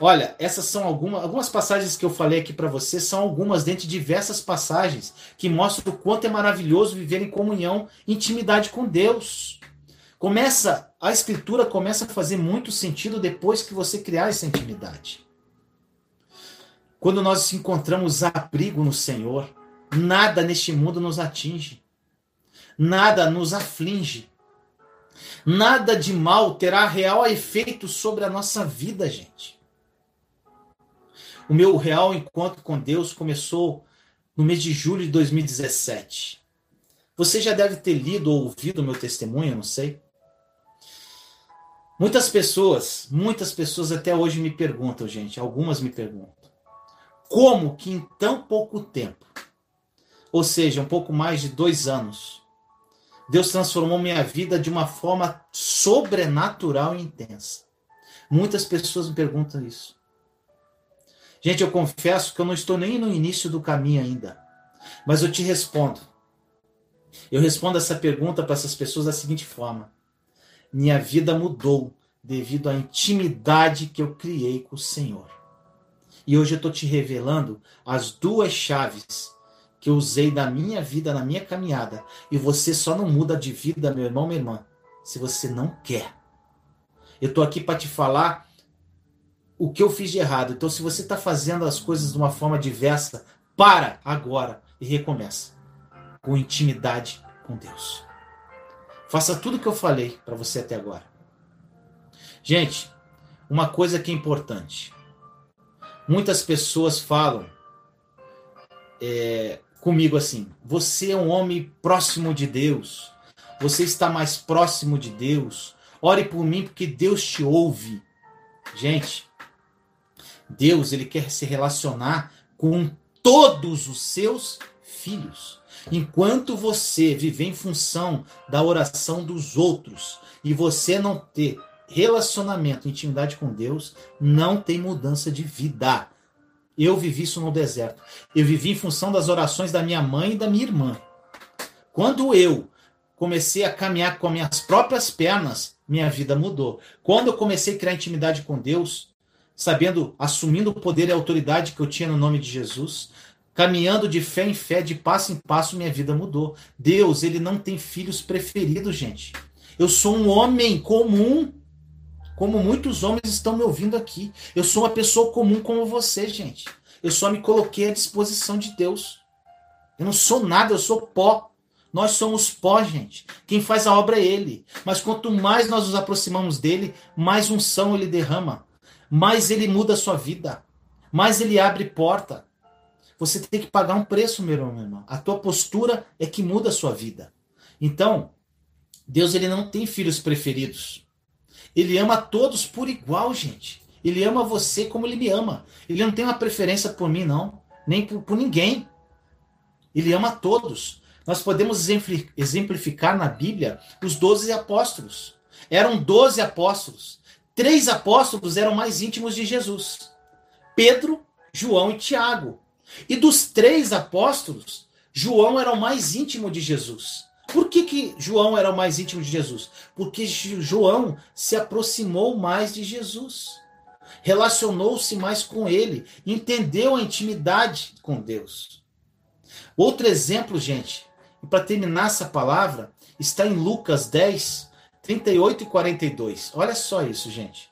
[SPEAKER 2] Olha, essas são algumas, algumas passagens que eu falei aqui para você, são algumas dentre diversas passagens que mostram o quanto é maravilhoso viver em comunhão, intimidade com Deus. Começa, a escritura começa a fazer muito sentido depois que você criar essa intimidade. Quando nós encontramos abrigo no Senhor, nada neste mundo nos atinge, nada nos aflige, nada de mal terá real efeito sobre a nossa vida, gente. O meu real encontro com Deus começou no mês de julho de 2017. Você já deve ter lido ou ouvido o meu testemunho, não sei. Muitas pessoas, muitas pessoas até hoje me perguntam, gente, algumas me perguntam, como que em tão pouco tempo, ou seja, um pouco mais de dois anos, Deus transformou minha vida de uma forma sobrenatural e intensa. Muitas pessoas me perguntam isso. Gente, eu confesso que eu não estou nem no início do caminho ainda. Mas eu te respondo. Eu respondo essa pergunta para essas pessoas da seguinte forma: Minha vida mudou devido à intimidade que eu criei com o Senhor. E hoje eu estou te revelando as duas chaves que eu usei na minha vida, na minha caminhada. E você só não muda de vida, meu irmão, minha irmã, se você não quer. Eu estou aqui para te falar o que eu fiz de errado. Então, se você está fazendo as coisas de uma forma diversa, para agora e recomeça com intimidade com Deus. Faça tudo o que eu falei para você até agora. Gente, uma coisa que é importante. Muitas pessoas falam é, comigo assim: você é um homem próximo de Deus. Você está mais próximo de Deus. Ore por mim porque Deus te ouve. Gente, Deus ele quer se relacionar com todos os seus filhos. Enquanto você viver em função da oração dos outros e você não ter relacionamento, intimidade com Deus, não tem mudança de vida. Eu vivi isso no deserto. Eu vivi em função das orações da minha mãe e da minha irmã. Quando eu comecei a caminhar com minhas próprias pernas, minha vida mudou. Quando eu comecei a criar intimidade com Deus, sabendo, assumindo o poder e a autoridade que eu tinha no nome de Jesus, caminhando de fé em fé, de passo em passo, minha vida mudou. Deus, ele não tem filhos preferidos, gente. Eu sou um homem comum, como muitos homens estão me ouvindo aqui. Eu sou uma pessoa comum como você, gente. Eu só me coloquei à disposição de Deus. Eu não sou nada, eu sou pó. Nós somos pó, gente. Quem faz a obra é Ele. Mas quanto mais nós nos aproximamos dele, mais unção Ele derrama mais ele muda a sua vida, mais ele abre porta. Você tem que pagar um preço, meu irmão, meu irmão. A tua postura é que muda a sua vida. Então, Deus ele não tem filhos preferidos. Ele ama todos por igual, gente. Ele ama você como ele me ama. Ele não tem uma preferência por mim, não. Nem por, por ninguém. Ele ama todos. Nós podemos exemplificar na Bíblia os doze apóstolos. Eram doze apóstolos três apóstolos eram mais íntimos de Jesus: Pedro, João e Tiago. E dos três apóstolos, João era o mais íntimo de Jesus. Por que, que João era o mais íntimo de Jesus? Porque João se aproximou mais de Jesus, relacionou-se mais com ele, entendeu a intimidade com Deus. Outro exemplo, gente, para terminar essa palavra, está em Lucas 10, 38 e 42. Olha só isso, gente.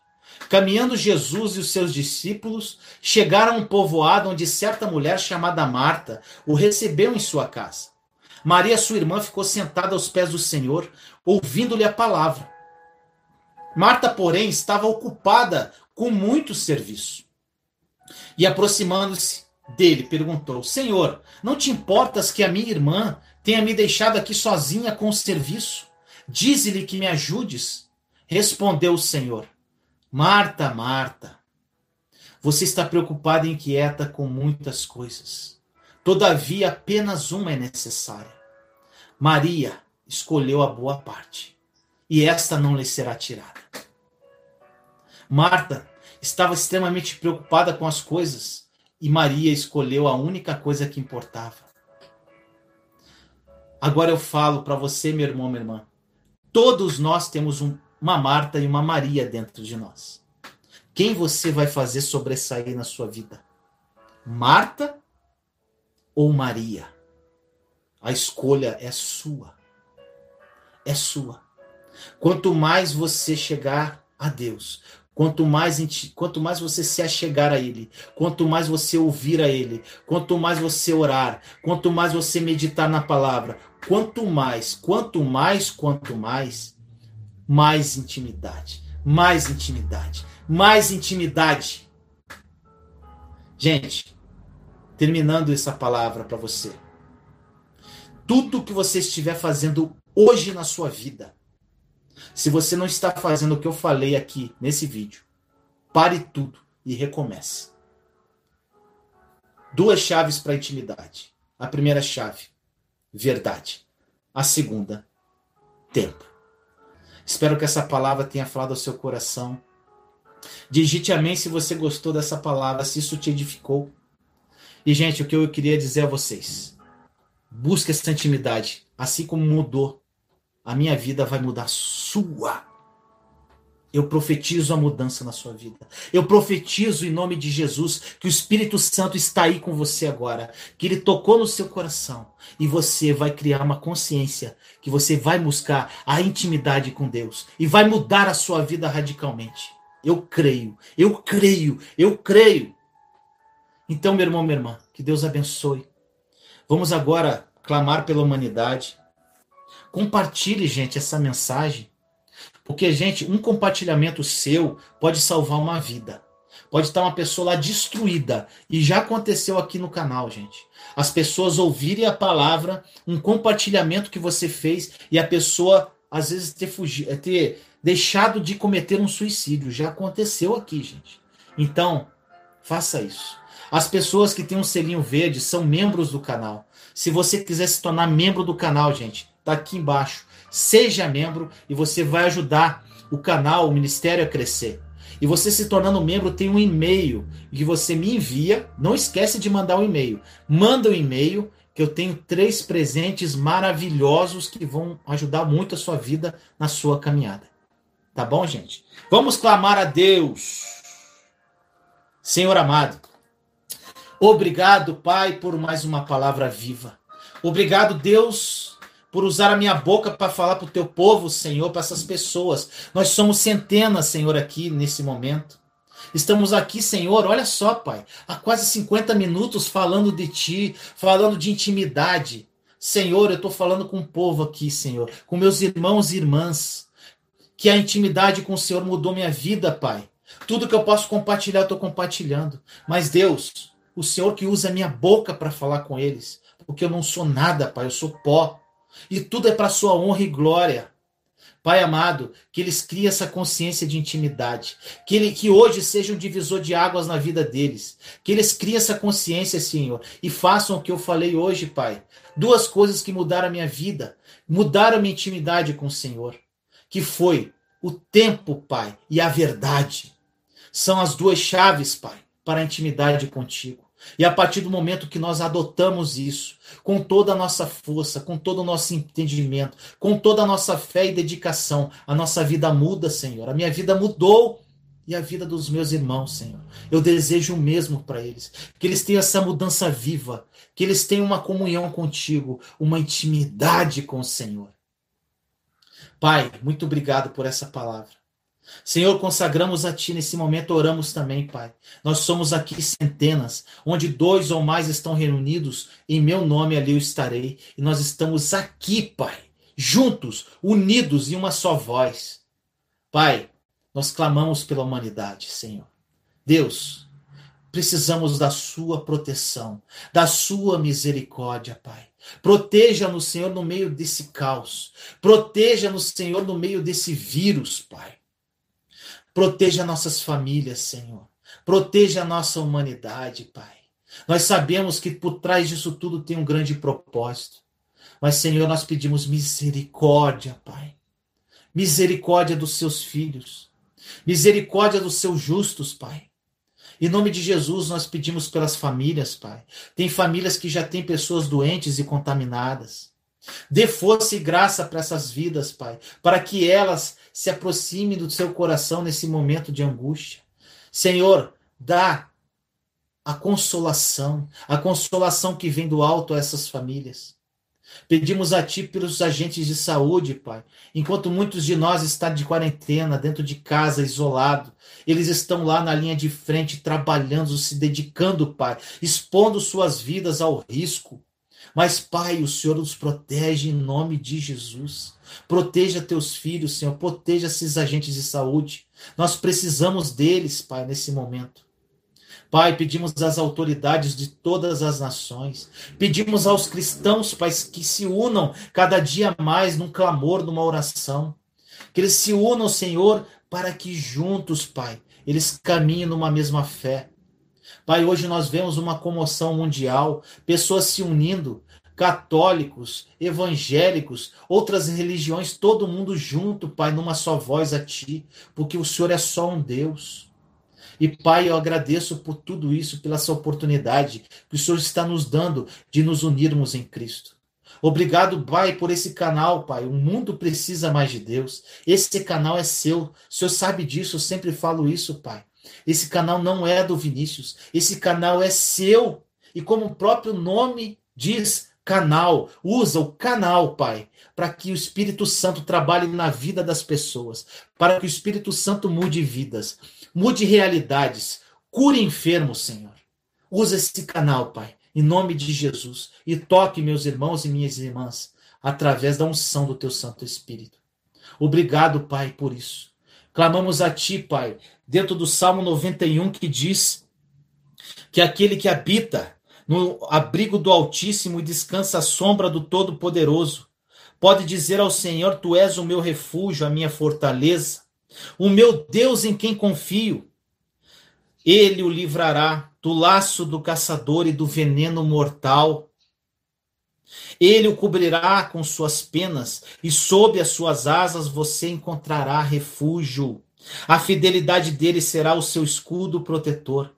[SPEAKER 2] Caminhando Jesus e os seus discípulos chegaram a um povoado onde certa mulher chamada Marta o recebeu em sua casa. Maria, sua irmã, ficou sentada aos pés do Senhor, ouvindo-lhe a palavra. Marta, porém, estava ocupada com muito serviço. E aproximando-se dele, perguntou: Senhor, não te importas que a minha irmã tenha me deixado aqui sozinha com o serviço? Dize-lhe que me ajudes. Respondeu o Senhor: Marta, Marta, você está preocupada e inquieta com muitas coisas. Todavia, apenas uma é necessária. Maria escolheu a boa parte, e esta não lhe será tirada. Marta estava extremamente preocupada com as coisas, e Maria escolheu a única coisa que importava. Agora eu falo para você, meu irmão, minha irmã. Todos nós temos um, uma Marta e uma Maria dentro de nós. Quem você vai fazer sobressair na sua vida? Marta ou Maria? A escolha é sua. É sua. Quanto mais você chegar a Deus, quanto mais, quanto mais você se achegar a Ele, quanto mais você ouvir a Ele, quanto mais você orar, quanto mais você meditar na palavra, quanto mais, quanto mais, quanto mais, mais intimidade, mais intimidade, mais intimidade. Gente, terminando essa palavra para você. Tudo que você estiver fazendo hoje na sua vida, se você não está fazendo o que eu falei aqui nesse vídeo, pare tudo e recomece. Duas chaves para intimidade. A primeira chave, verdade. A segunda, tempo. Espero que essa palavra tenha falado ao seu coração. Digite amém se você gostou dessa palavra, se isso te edificou. E, gente, o que eu queria dizer a vocês: busque essa intimidade, assim como mudou. A minha vida vai mudar a sua. Eu profetizo a mudança na sua vida. Eu profetizo em nome de Jesus que o Espírito Santo está aí com você agora, que ele tocou no seu coração e você vai criar uma consciência que você vai buscar a intimidade com Deus e vai mudar a sua vida radicalmente. Eu creio, eu creio, eu creio. Então, meu irmão, minha irmã, que Deus abençoe. Vamos agora clamar pela humanidade. Compartilhe, gente, essa mensagem porque, gente, um compartilhamento seu pode salvar uma vida. Pode estar uma pessoa lá destruída. E já aconteceu aqui no canal, gente. As pessoas ouvirem a palavra, um compartilhamento que você fez, e a pessoa, às vezes, ter, fugido, ter deixado de cometer um suicídio. Já aconteceu aqui, gente. Então, faça isso. As pessoas que têm um selinho verde são membros do canal. Se você quiser se tornar membro do canal, gente, tá aqui embaixo. Seja membro e você vai ajudar o canal, o ministério a crescer. E você se tornando membro tem um e-mail que você me envia. Não esquece de mandar o um e-mail. Manda o um e-mail que eu tenho três presentes maravilhosos que vão ajudar muito a sua vida na sua caminhada. Tá bom, gente? Vamos clamar a Deus. Senhor amado, obrigado, Pai, por mais uma palavra viva. Obrigado, Deus, por usar a minha boca para falar para o teu povo, Senhor, para essas pessoas. Nós somos centenas, Senhor, aqui nesse momento. Estamos aqui, Senhor, olha só, Pai, há quase 50 minutos falando de Ti, falando de intimidade. Senhor, eu estou falando com o povo aqui, Senhor, com meus irmãos e irmãs, que a intimidade com o Senhor mudou minha vida, Pai. Tudo que eu posso compartilhar, eu estou compartilhando. Mas, Deus, o Senhor que usa a minha boca para falar com eles, porque eu não sou nada, Pai, eu sou pó. E tudo é para sua honra e glória. Pai amado, que eles criem essa consciência de intimidade, que, ele, que hoje seja um divisor de águas na vida deles, que eles criem essa consciência, Senhor, e façam o que eu falei hoje, Pai. Duas coisas que mudaram a minha vida, mudaram a minha intimidade com o Senhor, que foi o tempo, Pai, e a verdade. São as duas chaves, Pai, para a intimidade contigo. E a partir do momento que nós adotamos isso, com toda a nossa força, com todo o nosso entendimento, com toda a nossa fé e dedicação, a nossa vida muda, Senhor. A minha vida mudou e a vida dos meus irmãos, Senhor. Eu desejo o mesmo para eles, que eles tenham essa mudança viva, que eles tenham uma comunhão contigo, uma intimidade com o Senhor. Pai, muito obrigado por essa palavra. Senhor, consagramos a Ti nesse momento, oramos também, Pai. Nós somos aqui centenas, onde dois ou mais estão reunidos, em meu nome ali eu estarei. E nós estamos aqui, Pai, juntos, unidos em uma só voz. Pai, nós clamamos pela humanidade, Senhor. Deus, precisamos da Sua proteção, da Sua misericórdia, Pai. Proteja-nos, Senhor, no meio desse caos. Proteja-nos, Senhor, no meio desse vírus, Pai. Proteja nossas famílias, Senhor. Proteja a nossa humanidade, Pai. Nós sabemos que por trás disso tudo tem um grande propósito. Mas, Senhor, nós pedimos misericórdia, Pai. Misericórdia dos seus filhos. Misericórdia dos seus justos, Pai. Em nome de Jesus, nós pedimos pelas famílias, Pai. Tem famílias que já têm pessoas doentes e contaminadas. Dê força e graça para essas vidas, Pai, para que elas se aproximem do seu coração nesse momento de angústia. Senhor, dá a consolação, a consolação que vem do alto a essas famílias. Pedimos a Ti pelos agentes de saúde, Pai. Enquanto muitos de nós estão de quarentena, dentro de casa, isolado, eles estão lá na linha de frente, trabalhando, se dedicando, Pai, expondo suas vidas ao risco. Mas, Pai, o Senhor nos protege em nome de Jesus. Proteja teus filhos, Senhor. Proteja esses agentes de saúde. Nós precisamos deles, Pai, nesse momento. Pai, pedimos às autoridades de todas as nações, pedimos aos cristãos, Pai, que se unam cada dia mais num clamor, numa oração. Que eles se unam, Senhor, para que juntos, Pai, eles caminhem numa mesma fé. Pai, hoje nós vemos uma comoção mundial, pessoas se unindo, católicos, evangélicos, outras religiões, todo mundo junto, Pai, numa só voz a Ti, porque o Senhor é só um Deus. E Pai, eu agradeço por tudo isso, pela essa oportunidade que o Senhor está nos dando de nos unirmos em Cristo. Obrigado, Pai, por esse canal, Pai. O mundo precisa mais de Deus. Esse canal é seu. O Senhor sabe disso, eu sempre falo isso, Pai. Esse canal não é do Vinícius. Esse canal é seu. E como o próprio nome diz, canal, usa o canal, Pai, para que o Espírito Santo trabalhe na vida das pessoas, para que o Espírito Santo mude vidas mude realidades, cure enfermos, Senhor. Usa esse canal, Pai, em nome de Jesus, e toque meus irmãos e minhas irmãs através da unção do teu Santo Espírito. Obrigado, Pai, por isso. Clamamos a ti, Pai, dentro do Salmo 91 que diz que aquele que habita no abrigo do Altíssimo e descansa à sombra do Todo-Poderoso pode dizer ao Senhor: Tu és o meu refúgio, a minha fortaleza o meu Deus em quem confio. Ele o livrará do laço do caçador e do veneno mortal. Ele o cobrirá com suas penas, e sob as suas asas você encontrará refúgio. A fidelidade dele será o seu escudo protetor.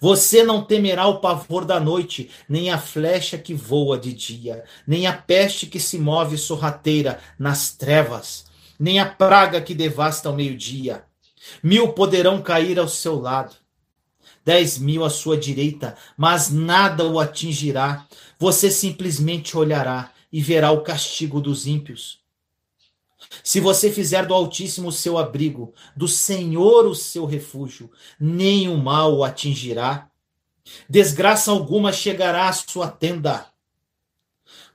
[SPEAKER 2] Você não temerá o pavor da noite, nem a flecha que voa de dia, nem a peste que se move sorrateira nas trevas nem a praga que devasta ao meio-dia. Mil poderão cair ao seu lado, dez mil à sua direita, mas nada o atingirá. Você simplesmente olhará e verá o castigo dos ímpios. Se você fizer do Altíssimo o seu abrigo, do Senhor o seu refúgio, o mal o atingirá. Desgraça alguma chegará à sua tenda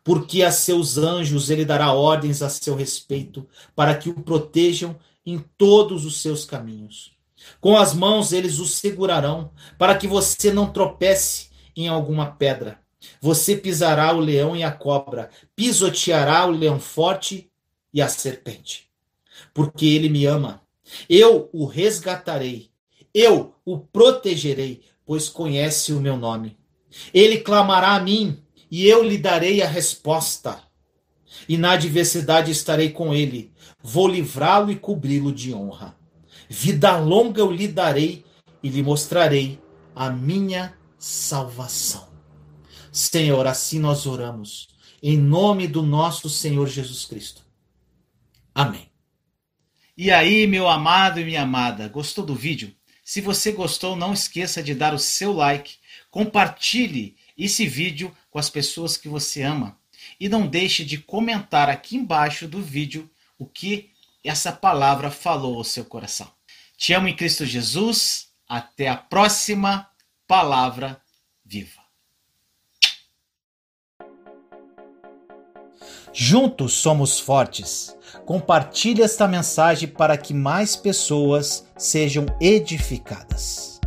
[SPEAKER 2] porque a seus anjos ele dará ordens a seu respeito, para que o protejam em todos os seus caminhos. Com as mãos eles o segurarão, para que você não tropece em alguma pedra. Você pisará o leão e a cobra, pisoteará o leão forte e a serpente. Porque ele me ama. Eu o resgatarei, eu o protegerei, pois conhece o meu nome. Ele clamará a mim e eu lhe darei a resposta. E na adversidade estarei com ele, vou livrá-lo e cobri-lo de honra. Vida longa eu lhe darei e lhe mostrarei a minha salvação. Senhor, assim nós oramos, em nome do nosso Senhor Jesus Cristo. Amém.
[SPEAKER 1] E aí, meu amado e minha amada, gostou do vídeo? Se você gostou, não esqueça de dar o seu like, compartilhe esse vídeo com as pessoas que você ama. E não deixe de comentar aqui embaixo do vídeo o que essa palavra falou ao seu coração. Te amo em Cristo Jesus. Até a próxima palavra viva.
[SPEAKER 2] Juntos somos fortes. Compartilhe esta mensagem para que mais pessoas sejam edificadas.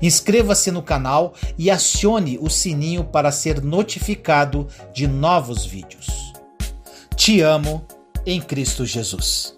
[SPEAKER 2] Inscreva-se no canal e acione o sininho para ser notificado de novos vídeos. Te amo em Cristo Jesus.